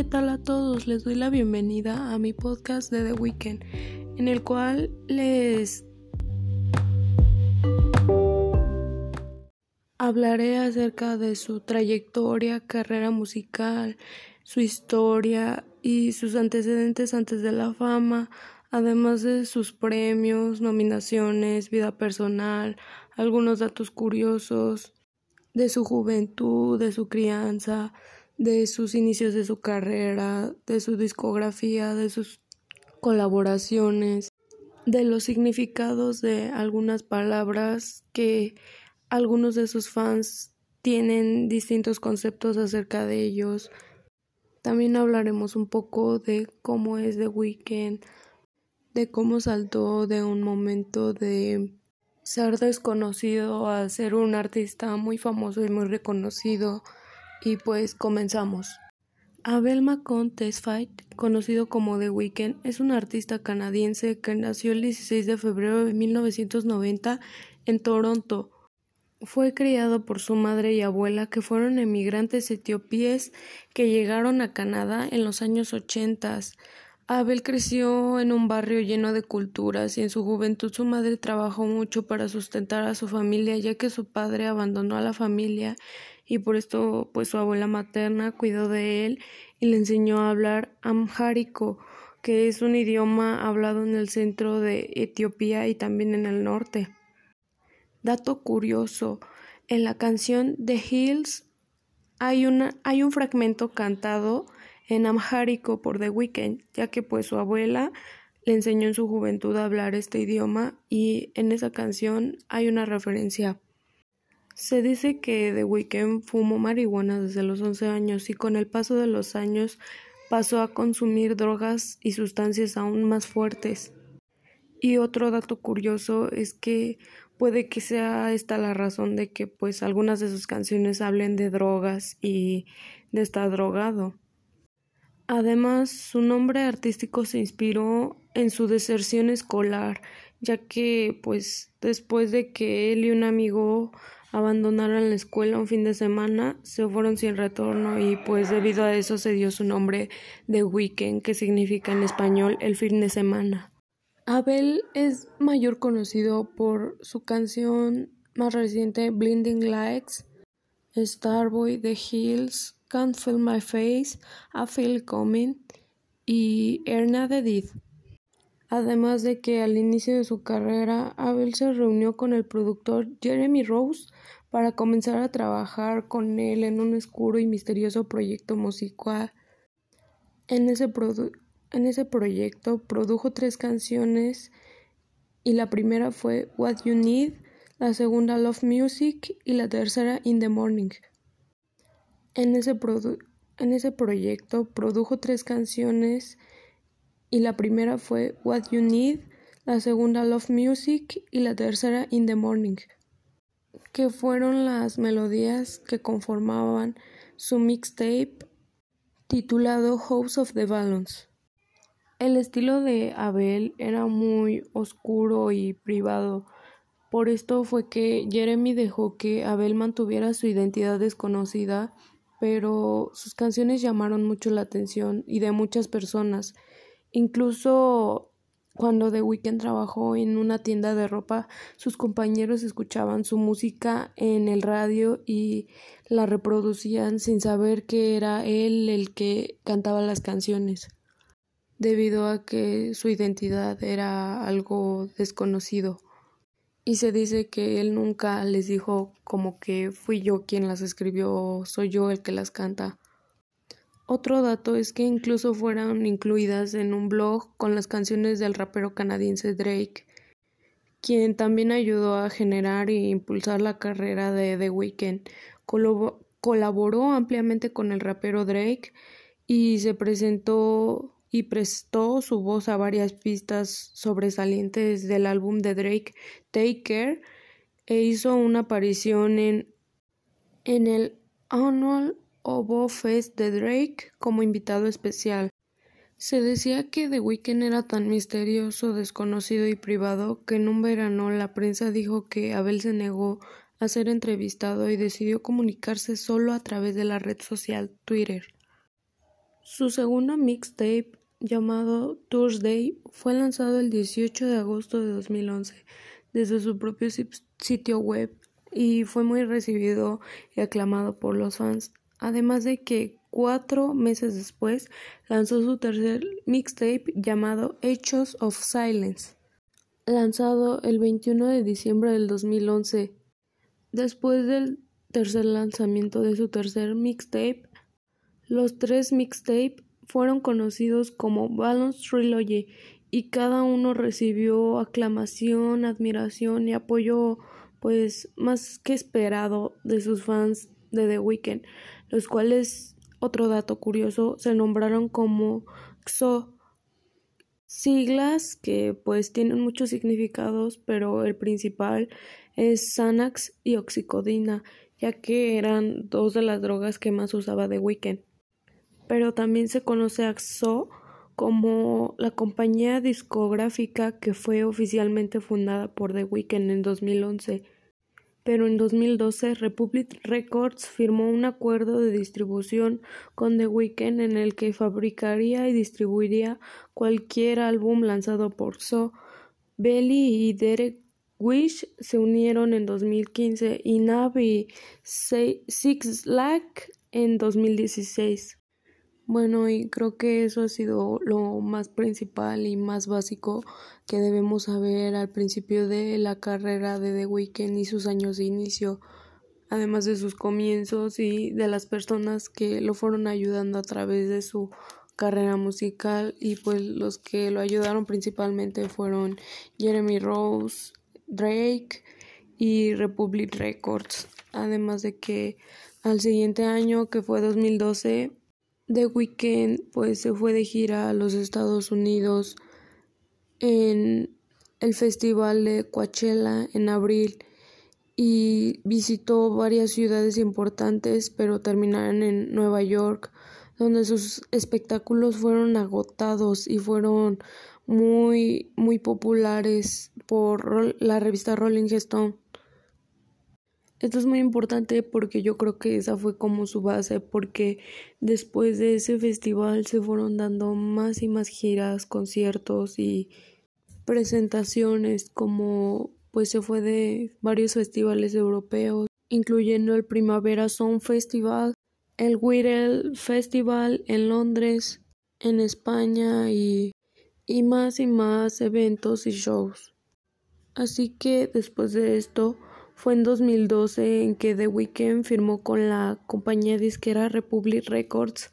¿qué tal a todos? Les doy la bienvenida a mi podcast de The Weekend, en el cual les hablaré acerca de su trayectoria, carrera musical, su historia y sus antecedentes antes de la fama, además de sus premios, nominaciones, vida personal, algunos datos curiosos de su juventud, de su crianza, de sus inicios de su carrera, de su discografía, de sus colaboraciones, de los significados de algunas palabras que algunos de sus fans tienen distintos conceptos acerca de ellos. También hablaremos un poco de cómo es The Weeknd, de cómo saltó de un momento de ser desconocido a ser un artista muy famoso y muy reconocido y pues comenzamos. Abel Macon Tesfaye, conocido como The Weeknd, es un artista canadiense que nació el 16 de febrero de 1990 en Toronto. Fue criado por su madre y abuela, que fueron emigrantes etiopíes que llegaron a Canadá en los años 80. Abel creció en un barrio lleno de culturas y en su juventud su madre trabajó mucho para sustentar a su familia, ya que su padre abandonó a la familia y por esto pues su abuela materna cuidó de él y le enseñó a hablar amhárico, que es un idioma hablado en el centro de Etiopía y también en el norte. Dato curioso, en la canción The Hills hay, una, hay un fragmento cantado en amhárico por The Weeknd, ya que pues su abuela le enseñó en su juventud a hablar este idioma y en esa canción hay una referencia se dice que The Weeknd fumó marihuana desde los 11 años y con el paso de los años pasó a consumir drogas y sustancias aún más fuertes. Y otro dato curioso es que puede que sea esta la razón de que pues algunas de sus canciones hablen de drogas y de estar drogado. Además, su nombre artístico se inspiró en su deserción escolar, ya que pues después de que él y un amigo abandonaron la escuela un fin de semana, se fueron sin retorno y pues debido a eso se dio su nombre de Weekend, que significa en español el fin de semana. Abel es mayor conocido por su canción más reciente Blinding Lights, Starboy, The Hills, Can't Feel My Face, I Feel Coming y Erna de Did. Además de que al inicio de su carrera, Abel se reunió con el productor Jeremy Rose para comenzar a trabajar con él en un oscuro y misterioso proyecto musical. En ese, en ese proyecto produjo tres canciones y la primera fue What You Need, la segunda Love Music y la tercera In the Morning. En ese, en ese proyecto produjo tres canciones y la primera fue What You Need, la segunda Love Music y la tercera In the Morning, que fueron las melodías que conformaban su mixtape titulado House of the Balance. El estilo de Abel era muy oscuro y privado. Por esto fue que Jeremy dejó que Abel mantuviera su identidad desconocida, pero sus canciones llamaron mucho la atención y de muchas personas Incluso cuando The Weeknd trabajó en una tienda de ropa, sus compañeros escuchaban su música en el radio y la reproducían sin saber que era él el que cantaba las canciones, debido a que su identidad era algo desconocido. Y se dice que él nunca les dijo como que fui yo quien las escribió, soy yo el que las canta. Otro dato es que incluso fueron incluidas en un blog con las canciones del rapero canadiense Drake, quien también ayudó a generar e impulsar la carrera de The Weeknd. colaboró ampliamente con el rapero Drake y se presentó y prestó su voz a varias pistas sobresalientes del álbum de Drake Take Care e hizo una aparición en, en el Annual Obo Fest de Drake como invitado especial. Se decía que The Weeknd era tan misterioso, desconocido y privado que en un verano la prensa dijo que Abel se negó a ser entrevistado y decidió comunicarse solo a través de la red social Twitter. Su segundo mixtape, llamado Thursday, fue lanzado el 18 de agosto de 2011 desde su propio sitio web y fue muy recibido y aclamado por los fans, además de que cuatro meses después lanzó su tercer mixtape llamado Hechos of Silence, lanzado el 21 de diciembre del 2011. Después del tercer lanzamiento de su tercer mixtape, los tres mixtapes fueron conocidos como Balance Trilogy y cada uno recibió aclamación, admiración y apoyo pues más que esperado de sus fans de The Weeknd, los cuales, otro dato curioso, se nombraron como XO, siglas que pues tienen muchos significados, pero el principal es Xanax y Oxicodina, ya que eran dos de las drogas que más usaba The Weeknd. Pero también se conoce a XO como la compañía discográfica que fue oficialmente fundada por The Weeknd en 2011, pero en 2012 Republic Records firmó un acuerdo de distribución con The Weeknd en el que fabricaría y distribuiría cualquier álbum lanzado por So. Belly y Derek Wish se unieron en 2015 y Nav y Six Lack en 2016. Bueno, y creo que eso ha sido lo más principal y más básico que debemos saber al principio de la carrera de The Weeknd y sus años de inicio, además de sus comienzos y de las personas que lo fueron ayudando a través de su carrera musical y pues los que lo ayudaron principalmente fueron Jeremy Rose, Drake y Republic Records, además de que al siguiente año que fue 2012 The Weeknd pues se fue de gira a los Estados Unidos en el festival de Coachella en abril y visitó varias ciudades importantes pero terminaron en Nueva York donde sus espectáculos fueron agotados y fueron muy muy populares por la revista Rolling Stone. Esto es muy importante porque yo creo que esa fue como su base, porque después de ese festival se fueron dando más y más giras, conciertos y presentaciones, como pues se fue de varios festivales europeos, incluyendo el Primavera Sound Festival, el Whittle Festival en Londres, en España y, y más y más eventos y shows. Así que después de esto, fue en 2012 en que The Weeknd firmó con la compañía disquera Republic Records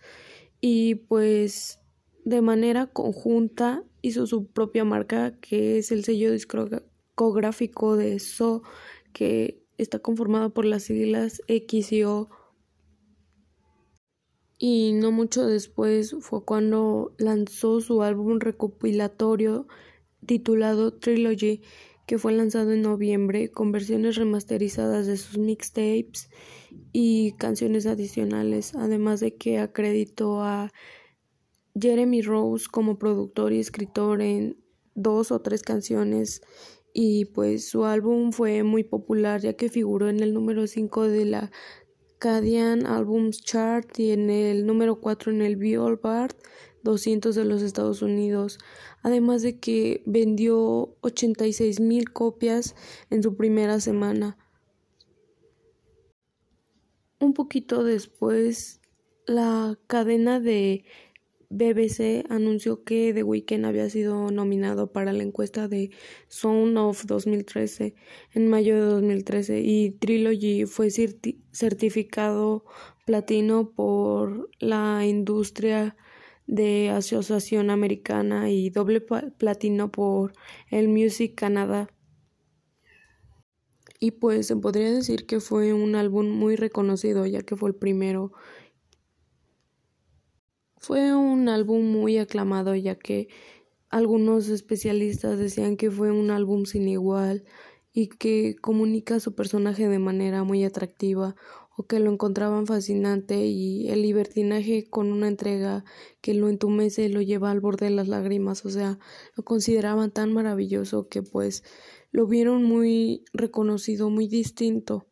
y pues de manera conjunta hizo su propia marca que es el sello discográfico de So que está conformado por las siglas X y no mucho después fue cuando lanzó su álbum recopilatorio titulado Trilogy que fue lanzado en noviembre con versiones remasterizadas de sus mixtapes y canciones adicionales, además de que acreditó a Jeremy Rose como productor y escritor en dos o tres canciones. Y pues su álbum fue muy popular ya que figuró en el número 5 de la Canadian Albums Chart y en el número 4 en el Billboard 200 de los Estados Unidos, además de que vendió 86 mil copias en su primera semana. Un poquito después, la cadena de BBC anunció que The Weeknd había sido nominado para la encuesta de Sound of 2013 en mayo de 2013 y Trilogy fue certificado platino por la industria de Asociación Americana y doble platino por el Music Canada. Y pues se podría decir que fue un álbum muy reconocido ya que fue el primero. Fue un álbum muy aclamado ya que algunos especialistas decían que fue un álbum sin igual y que comunica su personaje de manera muy atractiva o que lo encontraban fascinante y el libertinaje con una entrega que lo entumece y lo lleva al borde de las lágrimas, o sea, lo consideraban tan maravilloso que pues lo vieron muy reconocido, muy distinto.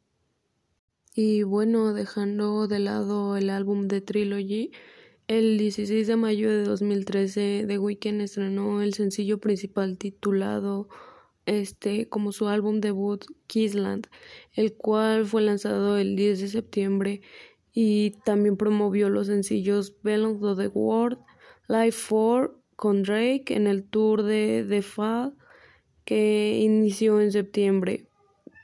Y bueno, dejando de lado el álbum de Trilogy, El 16 de mayo de 2013, The Weeknd estrenó el sencillo principal titulado este como su álbum debut Kissland, el cual fue lanzado el 10 de septiembre y también promovió los sencillos Belong to the World, Live 4 con Drake en el tour de The Fall que inició en septiembre.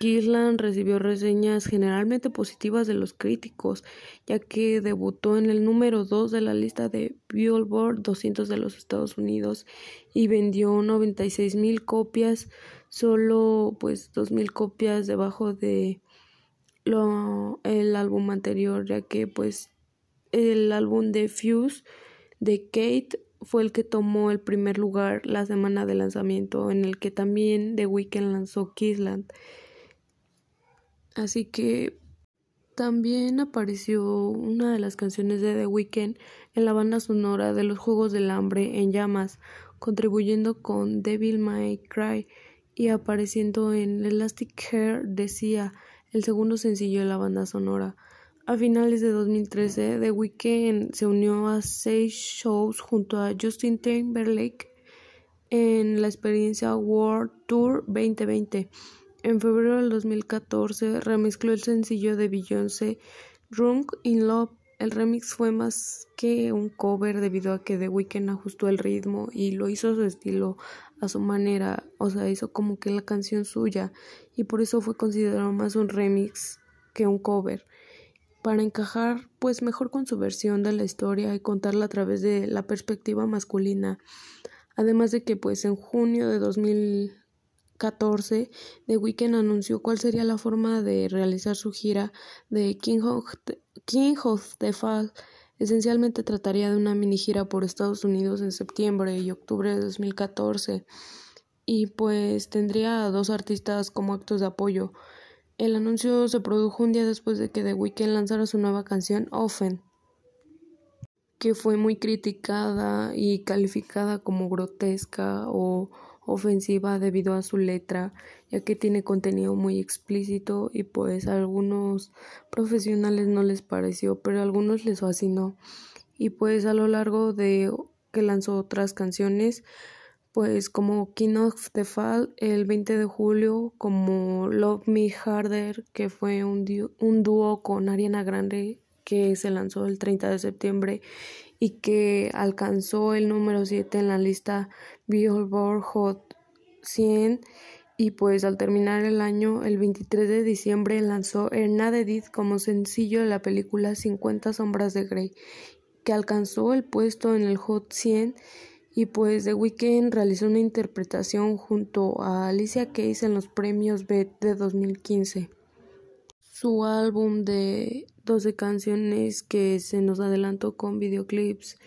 Kisland recibió reseñas generalmente positivas de los críticos, ya que debutó en el número 2 de la lista de Billboard 200 de los Estados Unidos y vendió 96 mil copias, solo pues 2 mil copias debajo de lo, el álbum anterior, ya que pues el álbum de Fuse de Kate fue el que tomó el primer lugar la semana de lanzamiento, en el que también The Weeknd lanzó Kissland. Así que también apareció una de las canciones de The Weeknd en la banda sonora de los Juegos del Hambre en llamas, contribuyendo con Devil May Cry y apareciendo en Elastic Hair decía el segundo sencillo de la banda sonora. A finales de 2013, The Weeknd se unió a seis shows junto a Justin Timberlake en la experiencia World Tour 2020 en febrero del 2014 remezcló el sencillo de Beyoncé Drunk in Love. El remix fue más que un cover debido a que The Weeknd ajustó el ritmo y lo hizo a su estilo, a su manera, o sea, hizo como que la canción suya y por eso fue considerado más un remix que un cover para encajar pues mejor con su versión de la historia y contarla a través de la perspectiva masculina. Además de que pues en junio de 2000 14, The Weeknd anunció cuál sería la forma de realizar su gira de King of the, King Fall. Esencialmente trataría de una mini gira por Estados Unidos en septiembre y octubre de 2014 y pues tendría a dos artistas como actos de apoyo. El anuncio se produjo un día después de que The Weeknd lanzara su nueva canción Often, que fue muy criticada y calificada como grotesca o ofensiva debido a su letra, ya que tiene contenido muy explícito y pues a algunos profesionales no les pareció, pero a algunos les fascinó. Y pues a lo largo de que lanzó otras canciones, pues como King of the Fall el 20 de julio, como Love Me Harder, que fue un, un dúo con Ariana Grande que se lanzó el 30 de septiembre y que alcanzó el número 7 en la lista Billboard Hot 100 y pues al terminar el año, el 23 de diciembre lanzó Hernadedith como sencillo de la película 50 sombras de Grey, que alcanzó el puesto en el Hot 100 y pues The Weeknd realizó una interpretación junto a Alicia Keys en los premios BET de 2015. Su álbum de 12 canciones que se nos adelantó con videoclips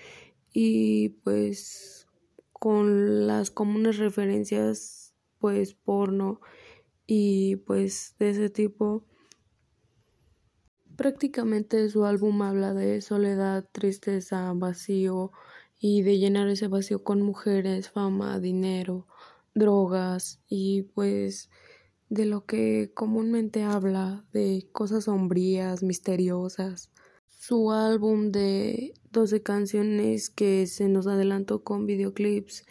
y pues con las comunes referencias pues porno y pues de ese tipo. Prácticamente su álbum habla de soledad, tristeza, vacío y de llenar ese vacío con mujeres, fama, dinero, drogas y pues de lo que comúnmente habla, de cosas sombrías, misteriosas. Su álbum de 12 canciones que se nos adelantó con videoclips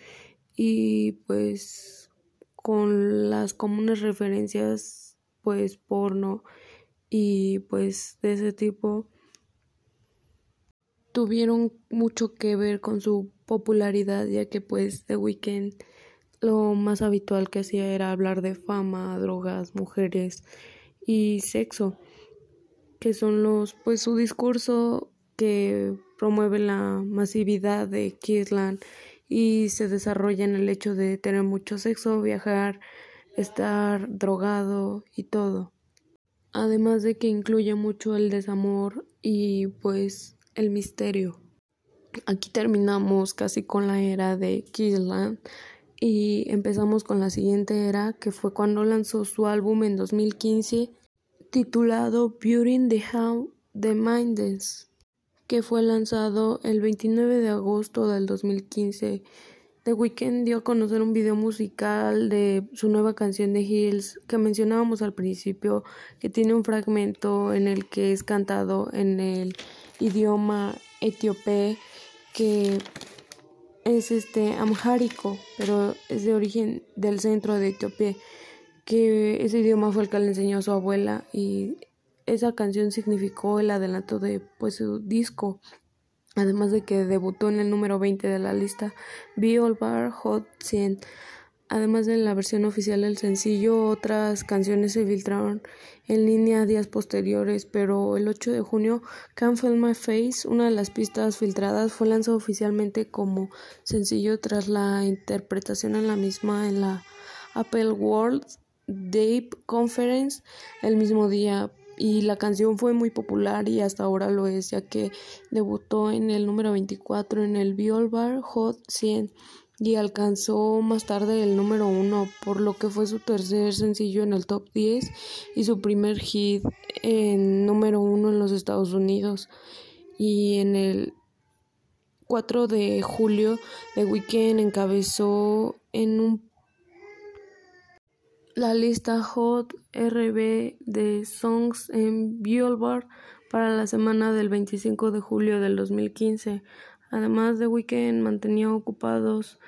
y pues con las comunes referencias pues porno y pues de ese tipo tuvieron mucho que ver con su popularidad ya que pues The Weeknd lo más habitual que hacía era hablar de fama, drogas, mujeres y sexo, que son los, pues su discurso que promueve la masividad de Kissland y se desarrolla en el hecho de tener mucho sexo, viajar, estar drogado y todo. Además de que incluye mucho el desamor y pues el misterio. Aquí terminamos casi con la era de Kissland y empezamos con la siguiente era que fue cuando lanzó su álbum en 2015 titulado Beauty the How the Mindless que fue lanzado el 29 de agosto del 2015. The Weeknd dio a conocer un video musical de su nueva canción de Hills que mencionábamos al principio, que tiene un fragmento en el que es cantado en el idioma etíope que es este amhárico, pero es de origen del centro de Etiopía, que ese idioma fue el que le enseñó a su abuela y esa canción significó el adelanto de pues su disco, además de que debutó en el número 20 de la lista Billboard Hot 100. Además de la versión oficial del sencillo, otras canciones se filtraron en línea días posteriores, pero el 8 de junio, Can't Feel My Face, una de las pistas filtradas, fue lanzado oficialmente como sencillo tras la interpretación en la misma en la Apple World Day Conference el mismo día. Y la canción fue muy popular y hasta ahora lo es ya que debutó en el número 24 en el Billboard Hot 100 y alcanzó más tarde el número uno, por lo que fue su tercer sencillo en el top 10 y su primer hit en número uno en los Estados Unidos. Y en el 4 de julio, The Weeknd encabezó en un la lista Hot RB de Songs en Billboard para la semana del 25 de julio del 2015. Además, The Weeknd mantenía ocupados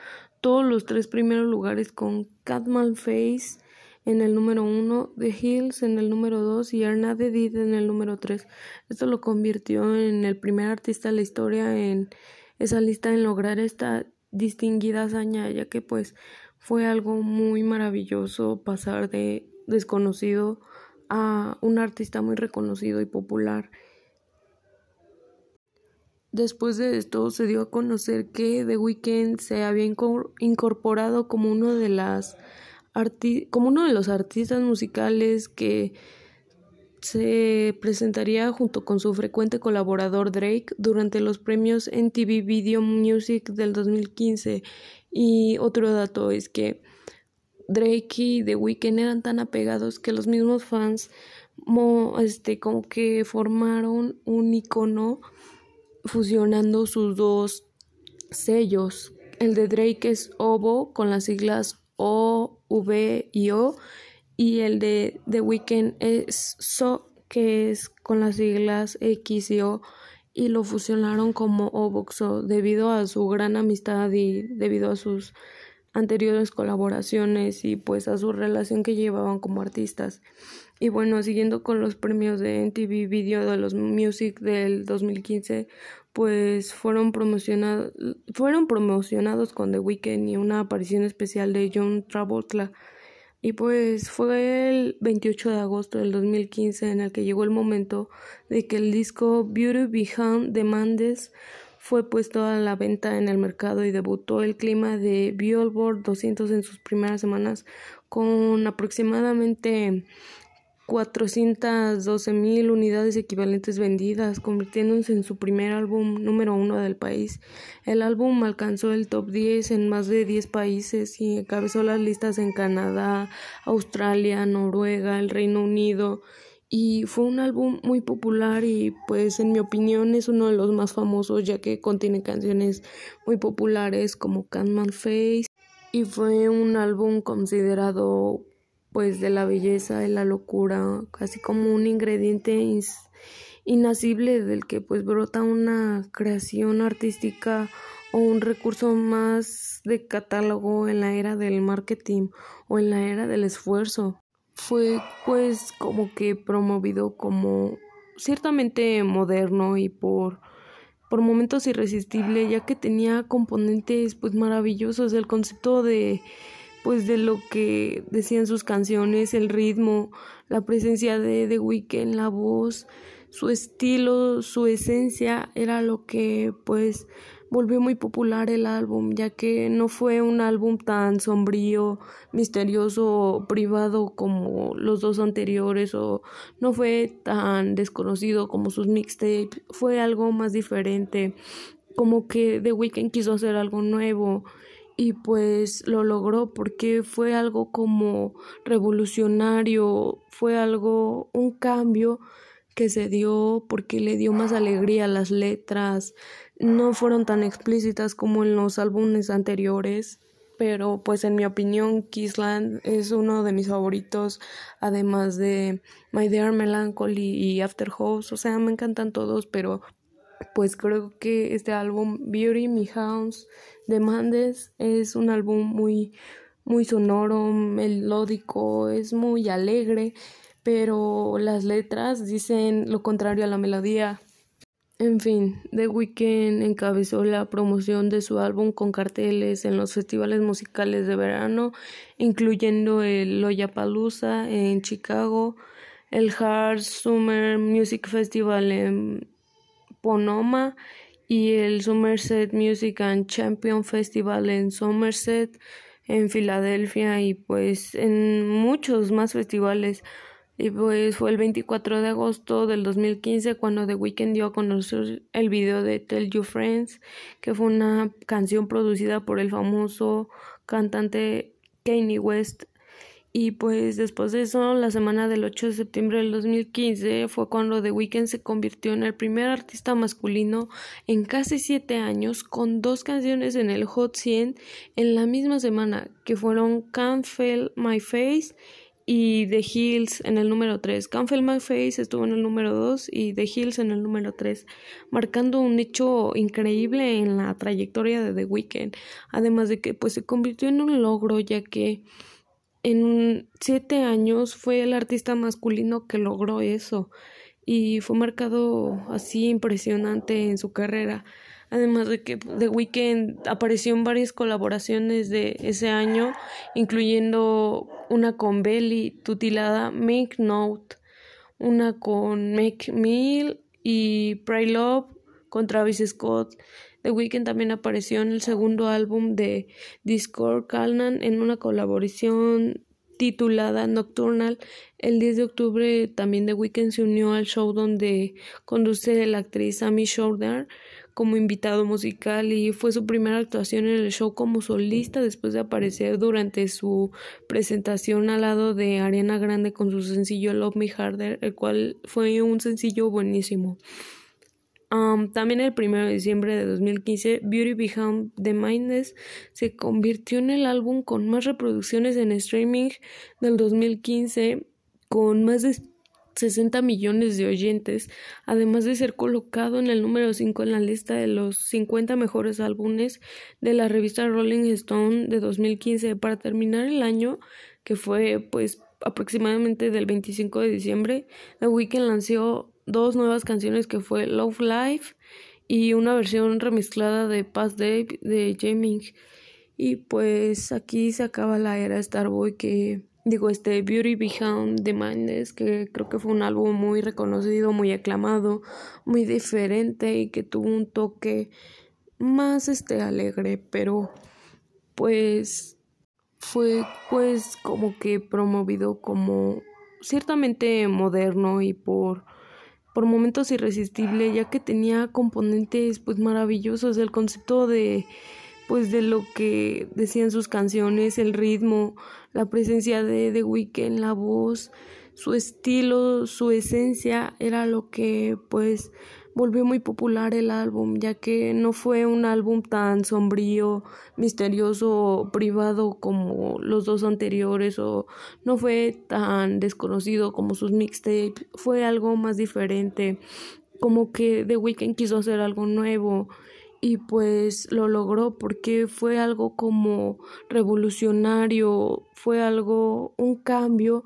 todos los tres primeros lugares con Catman Face en el número uno, The Hills en el número dos y Arnade Did en el número tres. Esto lo convirtió en el primer artista de la historia en esa lista en lograr esta distinguida hazaña, ya que pues fue algo muy maravilloso pasar de desconocido a un artista muy reconocido y popular. Después de esto se dio a conocer que The Weeknd se había incorporado como uno de las como uno de los artistas musicales que se presentaría junto con su frecuente colaborador Drake durante los premios MTV Video Music del 2015 y otro dato es que Drake y The Weeknd eran tan apegados que los mismos fans este como que formaron un icono fusionando sus dos sellos. El de Drake es OVO con las siglas O, V y O y el de The Weeknd es So que es con las siglas X y O y lo fusionaron como Ovoxo debido a su gran amistad y debido a sus anteriores colaboraciones y pues a su relación que llevaban como artistas. Y bueno, siguiendo con los premios de MTV Video de los Music del 2015, pues fueron promocionados, fueron promocionados con The Weeknd y una aparición especial de John Travolta. Y pues fue el 28 de agosto del 2015 en el que llegó el momento de que el disco Beauty Behind the Mandes fue puesto a la venta en el mercado y debutó el clima de Billboard 200 en sus primeras semanas con aproximadamente 412 mil unidades equivalentes vendidas, convirtiéndose en su primer álbum número uno del país. El álbum alcanzó el top 10 en más de 10 países y encabezó las listas en Canadá, Australia, Noruega, el Reino Unido y fue un álbum muy popular y pues en mi opinión es uno de los más famosos ya que contiene canciones muy populares como Catman Face y fue un álbum considerado pues de la belleza y la locura, casi como un ingrediente inasible del que pues brota una creación artística o un recurso más de catálogo en la era del marketing o en la era del esfuerzo. Fue pues como que promovido como ciertamente moderno y por por momentos irresistible ya que tenía componentes pues maravillosos el concepto de pues de lo que decían sus canciones, el ritmo, la presencia de The Weeknd, la voz, su estilo, su esencia era lo que pues volvió muy popular el álbum, ya que no fue un álbum tan sombrío, misterioso privado como los dos anteriores o no fue tan desconocido como sus mixtapes, fue algo más diferente, como que The Weeknd quiso hacer algo nuevo y pues lo logró porque fue algo como revolucionario, fue algo, un cambio que se dio porque le dio más alegría a las letras, no fueron tan explícitas como en los álbumes anteriores, pero pues en mi opinión Kissland es uno de mis favoritos, además de My Dear Melancholy y After House, o sea, me encantan todos, pero pues creo que este álbum Beauty Me House de Mandes es un álbum muy muy sonoro, melódico, es muy alegre, pero las letras dicen lo contrario a la melodía. En fin, The Weeknd encabezó la promoción de su álbum con carteles en los festivales musicales de verano, incluyendo el Lollapalooza en Chicago, el Hard Summer Music Festival en Y el Somerset Music and Champion Festival en Somerset, en Filadelfia y pues en muchos más festivales. Y pues fue el 24 de agosto del 2015 cuando The Weeknd dio a conocer el video de Tell You Friends, que fue una canción producida por el famoso cantante Kanye West. Y pues después de eso, la semana del 8 de septiembre del 2015 fue cuando The Weeknd se convirtió en el primer artista masculino en casi siete años con dos canciones en el Hot 100 en la misma semana, que fueron Can't Feel My Face y The Hills en el número 3. Can't Feel My Face estuvo en el número 2 y The Hills en el número 3, marcando un hecho increíble en la trayectoria de The Weeknd, además de que pues se convirtió en un logro ya que en siete años fue el artista masculino que logró eso y fue marcado así impresionante en su carrera. Además de que The Weeknd apareció en varias colaboraciones de ese año, incluyendo una con Belly tutilada Make Note, una con Make Meal y Pray Love con Travis Scott. The Weeknd también apareció en el segundo álbum de Discord Calnan en una colaboración titulada Nocturnal. El 10 de octubre también The Weeknd se unió al show donde conduce la actriz Amy Shorter como invitado musical y fue su primera actuación en el show como solista después de aparecer durante su presentación al lado de Ariana Grande con su sencillo Love Me Harder, el cual fue un sencillo buenísimo. Um, también el 1 de diciembre de 2015, Beauty Behind the Mindless se convirtió en el álbum con más reproducciones en streaming del 2015, con más de 60 millones de oyentes, además de ser colocado en el número 5 en la lista de los 50 mejores álbumes de la revista Rolling Stone de 2015. Para terminar el año, que fue pues aproximadamente del 25 de diciembre, The Weeknd lanzó dos nuevas canciones que fue Love Life y una versión remezclada de Past Day de Jaming. Y pues aquí se acaba la era Starboy que digo este Beauty Behind the Madness que creo que fue un álbum muy reconocido, muy aclamado, muy diferente y que tuvo un toque más este alegre, pero pues fue pues como que promovido como ciertamente moderno y por por momentos irresistible, ya que tenía componentes pues maravillosos, el concepto de pues de lo que decían sus canciones, el ritmo, la presencia de The Weeknd, la voz, su estilo, su esencia era lo que pues volvió muy popular el álbum, ya que no fue un álbum tan sombrío, misterioso, privado como los dos anteriores, o no fue tan desconocido como sus mixtapes, fue algo más diferente, como que The Weeknd quiso hacer algo nuevo y pues lo logró porque fue algo como revolucionario, fue algo, un cambio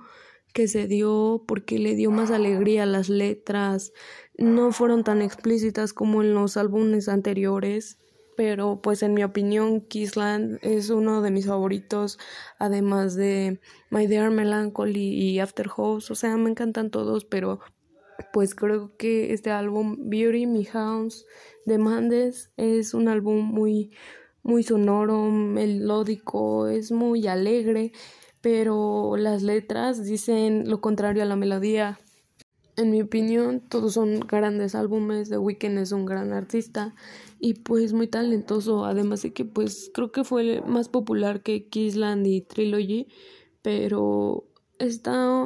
que se dio porque le dio más alegría a las letras, no fueron tan explícitas como en los álbumes anteriores, pero pues en mi opinión Kissland es uno de mis favoritos, además de My Dear Melancholy y After House, o sea, me encantan todos, pero pues creo que este álbum Beauty Me House de Mandes es un álbum muy muy sonoro, melódico, es muy alegre, pero las letras dicen lo contrario a la melodía. En mi opinión, todos son grandes álbumes. The Weeknd es un gran artista y pues muy talentoso. Además de que pues creo que fue más popular que Kissland y Trilogy, pero está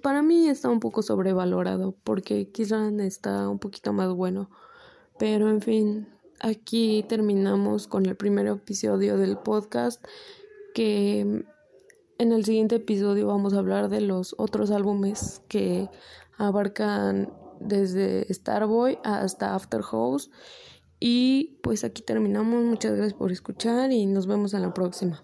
para mí está un poco sobrevalorado porque Kissland está un poquito más bueno. Pero en fin, aquí terminamos con el primer episodio del podcast que en el siguiente episodio vamos a hablar de los otros álbumes que abarcan desde Starboy hasta After House. Y pues aquí terminamos. Muchas gracias por escuchar y nos vemos en la próxima.